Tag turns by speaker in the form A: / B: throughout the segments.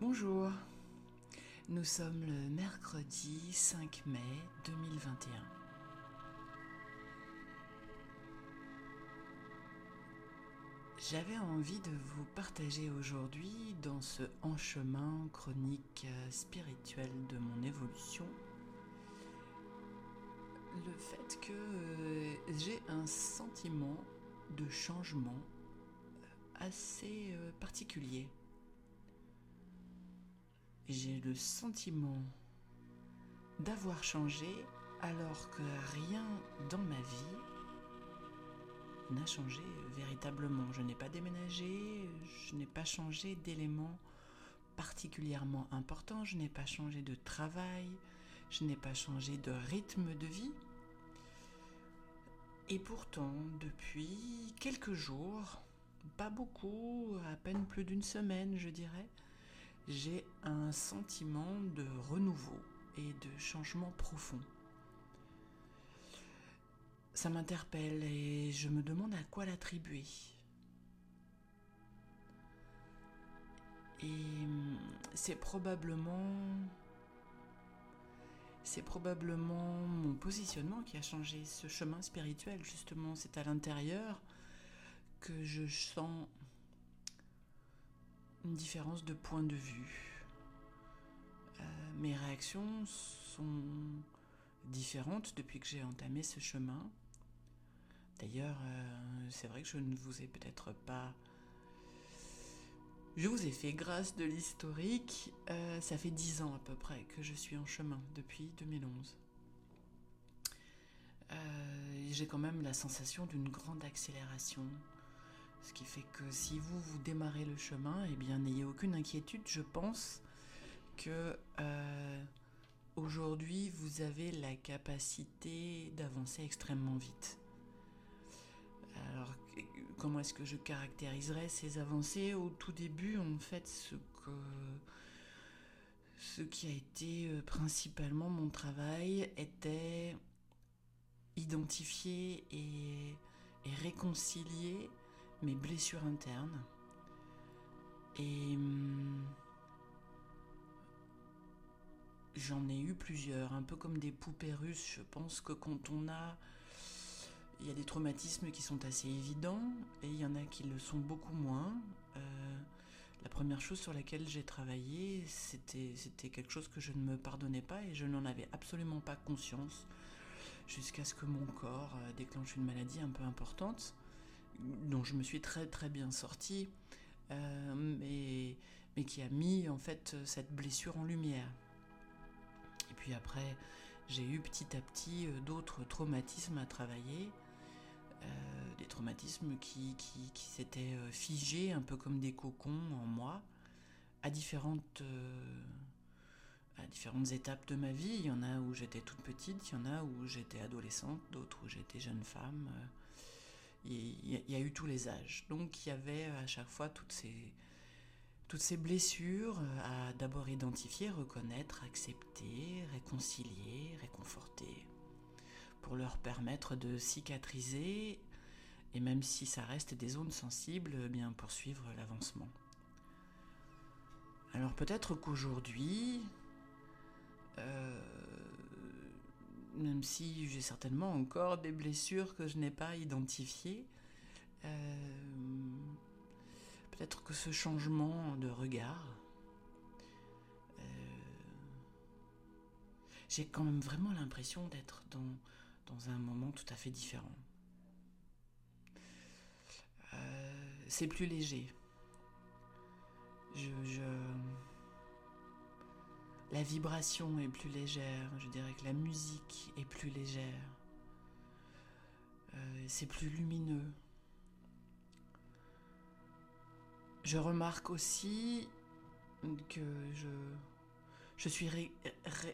A: Bonjour, nous sommes le mercredi 5 mai 2021. J'avais envie de vous partager aujourd'hui dans ce en chemin chronique euh, spirituel de mon évolution le fait que euh, j'ai un sentiment de changement euh, assez particulier. J'ai le sentiment d'avoir changé alors que rien dans ma vie n'a changé véritablement. Je n'ai pas déménagé, je n'ai pas changé d'éléments particulièrement importants, je n'ai pas changé de travail, je n'ai pas changé de rythme de vie. Et pourtant, depuis quelques jours, pas beaucoup, à peine plus d'une semaine, je dirais, j'ai un sentiment de renouveau et de changement profond. Ça m'interpelle et je me demande à quoi l'attribuer. Et hum, c'est probablement c'est probablement mon positionnement qui a changé ce chemin spirituel justement, c'est à l'intérieur que je sens une différence de point de vue. Euh, mes réactions sont différentes depuis que j'ai entamé ce chemin. D'ailleurs, euh, c'est vrai que je ne vous ai peut-être pas... Je vous ai fait grâce de l'historique. Euh, ça fait dix ans à peu près que je suis en chemin, depuis 2011. Euh, j'ai quand même la sensation d'une grande accélération. Ce qui fait que si vous, vous démarrez le chemin, eh bien, n'ayez aucune inquiétude. Je pense que aujourd'hui, vous avez la capacité d'avancer extrêmement vite. Alors, comment est-ce que je caractériserais ces avancées? Au tout début, en fait, ce que ce qui a été euh, principalement mon travail était identifier et, réconcilier mes blessures internes. Et hum, j'en ai eu plusieurs, un peu comme des poupées russes. Je pense que quand on a il y a des traumatismes qui sont assez évidents et il y en a qui le sont beaucoup moins. Euh, la première chose sur laquelle j'ai travaillé, c'était, quelque chose que je ne me pardonnais pas et je n'en avais absolument pas conscience jusqu'à ce que mon corps euh, déclenche une maladie un peu importante dont je me suis très très bien sortie euh, mais, qui a mis en fait cette blessure en lumière. Et puis après, j'ai eu petit à petit d'autres traumatismes à travailler euh, des traumatismes qui, qui, s'étaient euh, figés un peu comme des cocons en moi à différentes, euh, à différentes étapes de ma vie. Il y en a où j'étais toute petite, il y en a où j'étais adolescente, d'autres où j'étais jeune femme. Il y, a eu tous les âges. Donc il y avait à chaque fois toutes ces, toutes ces blessures à d'abord identifier, reconnaître, accepter, réconcilier, réconforter pour leur permettre de cicatriser et même si ça reste des zones sensibles, eh bien poursuivre l'avancement. Alors peut-être qu'aujourd'hui, euh, même si j'ai certainement encore des blessures que je n'ai pas identifiées, euh, peut-être que ce changement de regard, euh, j'ai quand même vraiment l'impression d'être dans dans un moment tout à fait différent. Euh, c'est plus léger. Je, La vibration est plus légère, je dirais que la musique est plus légère. Euh, c'est plus lumineux. Je remarque aussi que je, suis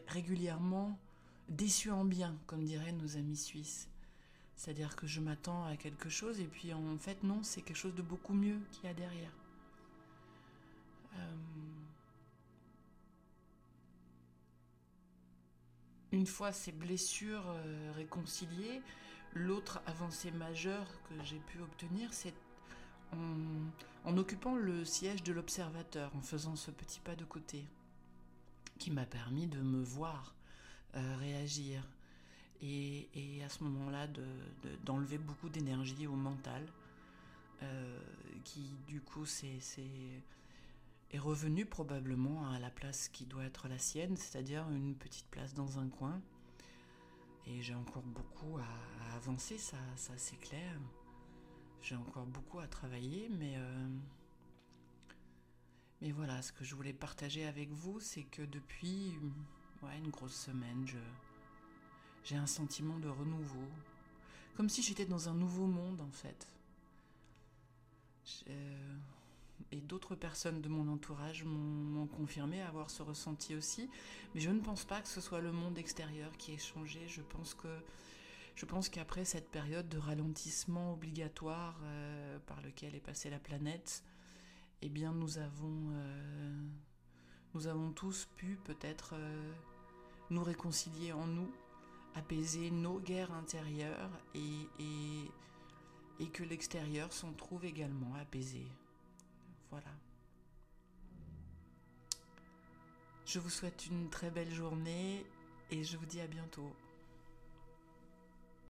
A: régulièrement déçu en bien, comme diraient nos amis suisses. C'est-à-dire que je m'attends à quelque chose et puis en fait non, c'est quelque chose de beaucoup mieux qu'il y a derrière. Euh, une fois ces blessures euh, réconciliées, l'autre avancée majeure que j'ai pu obtenir, c'est en, occupant le siège de l'observateur, en faisant ce petit pas de côté, qui m'a permis de me voir euh, réagir et, à ce moment-là d'enlever beaucoup d'énergie au mental, euh, qui du coup c'est revenu probablement à la place qui doit être la sienne, c'est-à-dire une petite place dans un coin. Et j'ai encore beaucoup à, avancer, ça, ça c'est clair. J'ai encore beaucoup à travailler, mais, euh, mais voilà, ce que je voulais partager avec vous, c'est que depuis ouais, une grosse semaine, je, j'ai un sentiment de renouveau, comme si j'étais dans un nouveau monde en fait. Et d'autres personnes de mon entourage m'ont confirmé avoir ce ressenti aussi, mais je ne pense pas que ce soit le monde extérieur qui ait changé. Je pense que je pense qu'après cette période de ralentissement obligatoire euh, par lequel est passée la planète, eh bien nous avons, euh, nous avons tous pu peut-être euh, nous réconcilier en nous, apaiser nos guerres intérieures et, que l'extérieur s'en trouve également apaisé. Je vous souhaite une très belle journée et je vous dis à bientôt.